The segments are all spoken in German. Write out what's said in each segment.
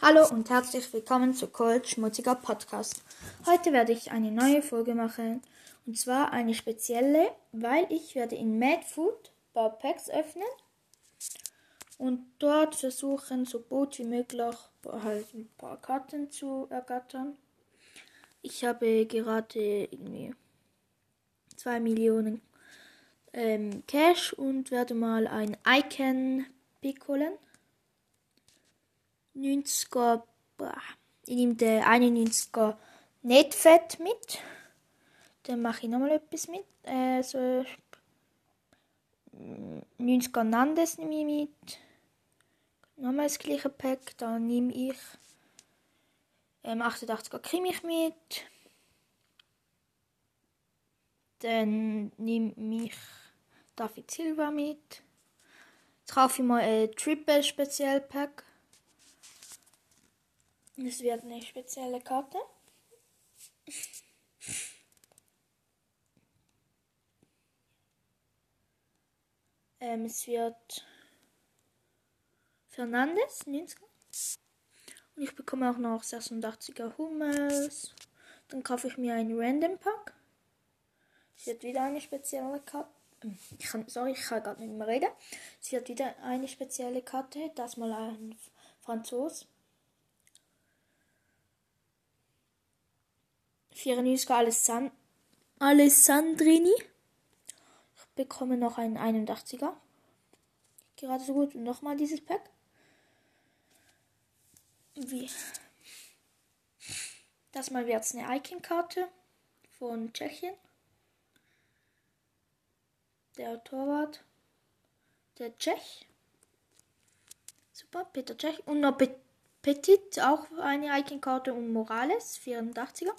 Hallo und herzlich willkommen zu Cold Schmutziger Podcast. Heute werde ich eine neue Folge machen und zwar eine spezielle, weil ich werde in Mad Food Packs öffnen und dort versuchen, so gut wie möglich halt ein paar Karten zu ergattern. Ich habe gerade irgendwie 2 Millionen ähm, Cash und werde mal ein Icon Pick holen. 90er, ich nehme den 91er Netfett mit. Dann mache ich nochmal etwas mit. Äh, so 90er Nandes nehme ich mit. Nochmal das gleiche Pack. Dann nehme ich ähm, 88er Kimmich mit. Dann nehme ich David Silva mit. Jetzt kaufe ich mal ein Triple Spezial Pack. Es wird eine spezielle Karte. Ähm, es wird Fernandes, 90 Und ich bekomme auch noch 86er Hummels. Dann kaufe ich mir einen Random Pack. Es wird wieder eine spezielle Karte. Ähm, ich kann, sorry, ich kann gerade nicht mehr reden. Es wird wieder eine spezielle Karte. Das mal ein Franzos. 94 Alessand Alessandrini. Ich bekomme noch einen 81er. Gerade so gut. Und nochmal dieses Pack. Wie? Das mal wird es eine Icon-Karte von Tschechien. Der Torwart. Der Tschech. Super, Peter Tschech. Und noch Petit, auch eine Icon-Karte und Morales, 84er.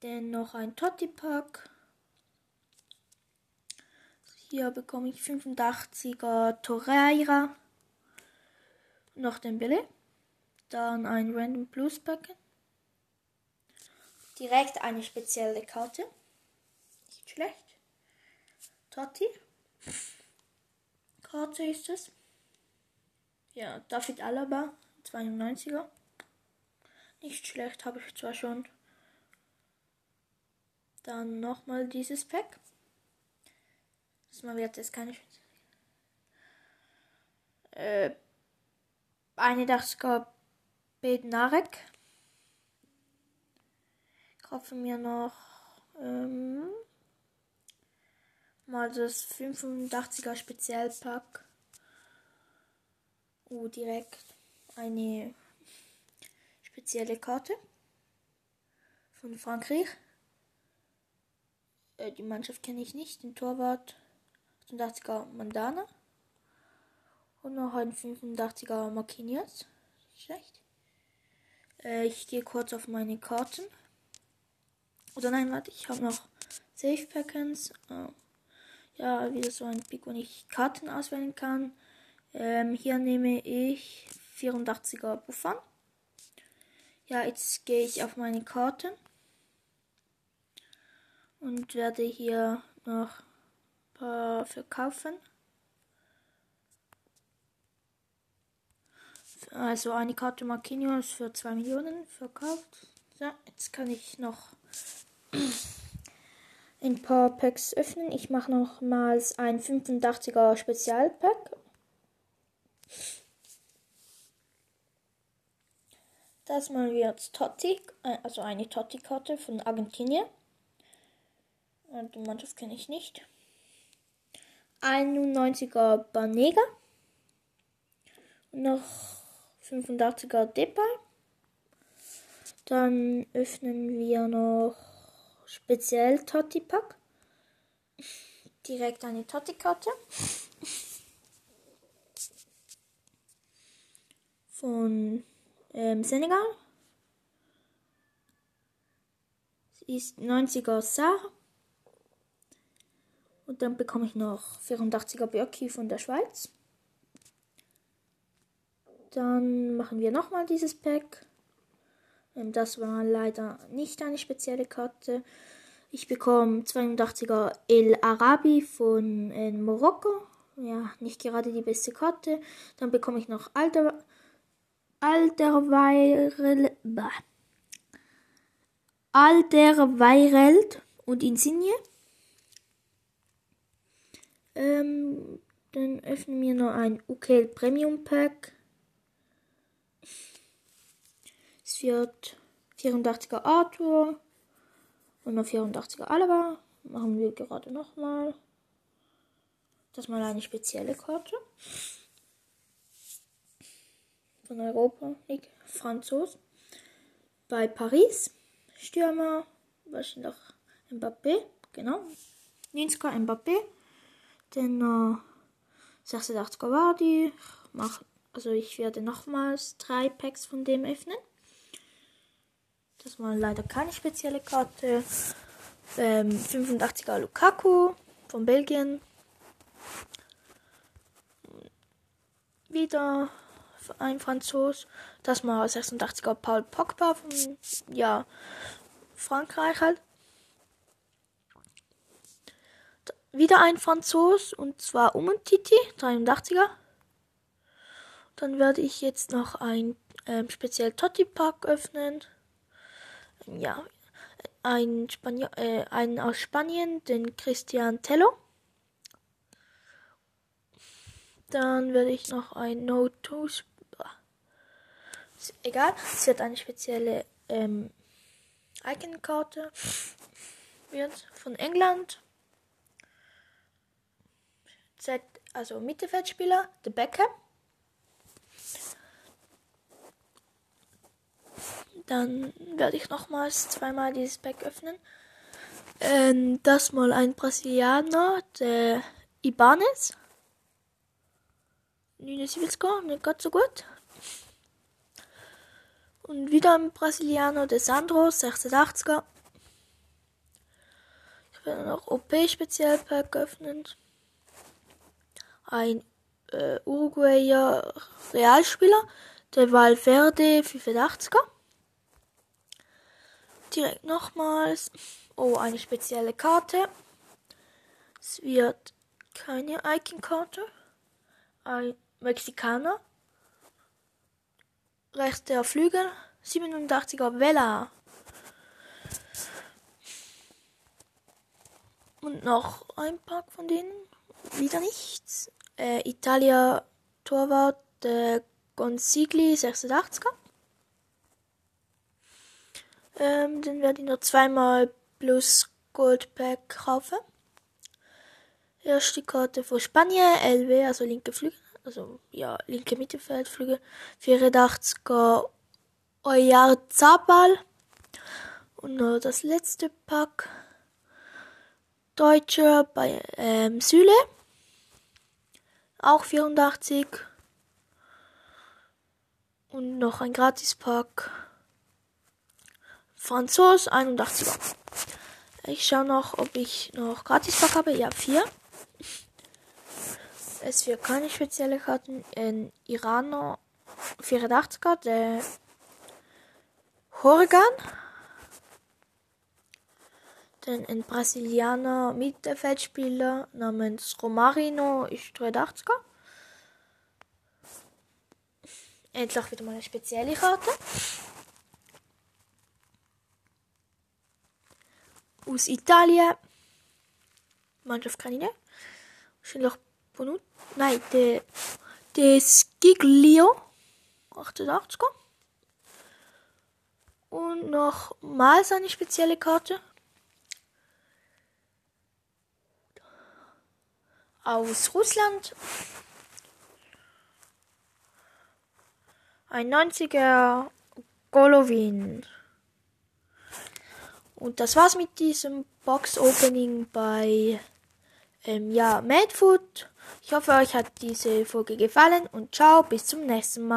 Dann noch ein Totti-Pack. Hier bekomme ich 85er Torreira. Noch den Billy. Dann ein Random Blues Pack. Direkt eine spezielle Karte. Nicht schlecht. Totti. Karte ist es. Ja, David Alaba, 92er. Nicht schlecht, habe ich zwar schon. Dann nochmal dieses Pack. Das mal wird jetzt keine äh, eine 80er Bednarek. Kaufe mir noch ähm, mal das 85er Spezialpack. Oh, direkt eine spezielle Karte von Frankreich. Äh, die Mannschaft kenne ich nicht. Den Torwart 88er Mandana. Und noch ein 85er Marquinhos. Schlecht. Äh, ich gehe kurz auf meine Karten. Oder nein, warte, ich habe noch Safe Packens. Oh. Ja, wieder so ein Pick, wo ich Karten auswählen kann. Ähm, hier nehme ich 84er Buffon. Ja, jetzt gehe ich auf meine Karten und werde hier noch ein paar verkaufen. Also eine Karte Marquinhos für 2 Millionen verkauft. So, jetzt kann ich noch ein paar Packs öffnen. Ich mache nochmals ein 85er Spezialpack. Das mal wird Totti, äh, also eine Totti-Karte von Argentinien. Die Mannschaft kenne ich nicht. 91er Banega. Und noch 85er Depay. Dann öffnen wir noch speziell Totti Pack. Direkt eine Totti Karte. Von ähm, Senegal. Sie ist 90er Sarah. Und dann bekomme ich noch 84er Birki von der Schweiz. Dann machen wir nochmal dieses Pack. Ähm, das war leider nicht eine spezielle Karte. Ich bekomme 82er El Arabi von äh, Marokko. Ja, nicht gerade die beste Karte. Dann bekomme ich noch Alter, Alderweireld, Alderweireld und Insigne. Ähm, dann öffnen wir noch ein UKL Premium Pack. Es wird 84er Arthur und noch 84er Alaba. Machen wir gerade nochmal. Das mal eine spezielle Karte. Von Europa League. Franzos. Bei Paris. Stürmer. Was noch? Mbappé. Genau. 90er Mbappé. Äh, 86er Wardi. Mach, also ich werde nochmals drei Packs von dem öffnen. Das war leider keine spezielle Karte. Ähm, 85er Lukaku von Belgien. Wieder ein Franzos. Das mal 86er Paul Pogba von ja, Frankreich halt. Wieder ein Franzos und zwar Umtiti, 83er. Dann werde ich jetzt noch ein ähm, speziell Totti Pack öffnen ja, ein Spanier, äh, einen aus Spanien, den Christian Tello. Dann werde ich noch ein No to egal, es wird eine spezielle ähm, Icon-Karte wird von England. Z, also Mittelfeldspieler, The Beckham. Dann werde ich nochmals zweimal dieses Pack öffnen. Ähm, das mal ein Brasilianer, der Ibanez. 79 nicht ganz so gut. Und wieder ein Brasilianer, der Sandro, 86er. Ich werde noch OP-Spezialpack öffnen. Ein äh, Uruguayer Realspieler, der Valverde 85er direkt nochmals. Oh, eine spezielle Karte. Es wird keine Icon-Karte. Ein Mexikaner. Rechter Flügel. 87er Vela. Und noch ein Pack von denen. Wieder nichts. Äh, Italia Torwart äh, Gonzigli 86er. Ähm, dann werde ich noch zweimal plus Goldpack kaufen. Erste Karte für Spanien, LW, also linke Flügel, also ja, linke Mittelfeldflügel. 84er Oyarzabal. Und noch das letzte Pack. Deutscher bei ähm, Süle. Auch 84. Und noch ein Gratis-Pack Franzos 81er. Ich schaue noch, ob ich noch Gratis-Pack habe. Ja, vier. Es wird keine spezielle Karten. Ein Iraner 84er, der Horgan. Dann ein Brasilianer Mittelfeldspieler namens Romarino ist 83er. Endlich wieder mal eine spezielle Karte. aus Italien. Mannschaft kann ich nicht. Wahrscheinlich Bonut. Nein, der, der Skiglio. 88 Und noch mal seine spezielle Karte. Aus Russland. Ein 90er Golovin. Und das war's mit diesem Box-Opening bei ähm, ja, Madfood. Ich hoffe, euch hat diese Folge gefallen und ciao, bis zum nächsten Mal.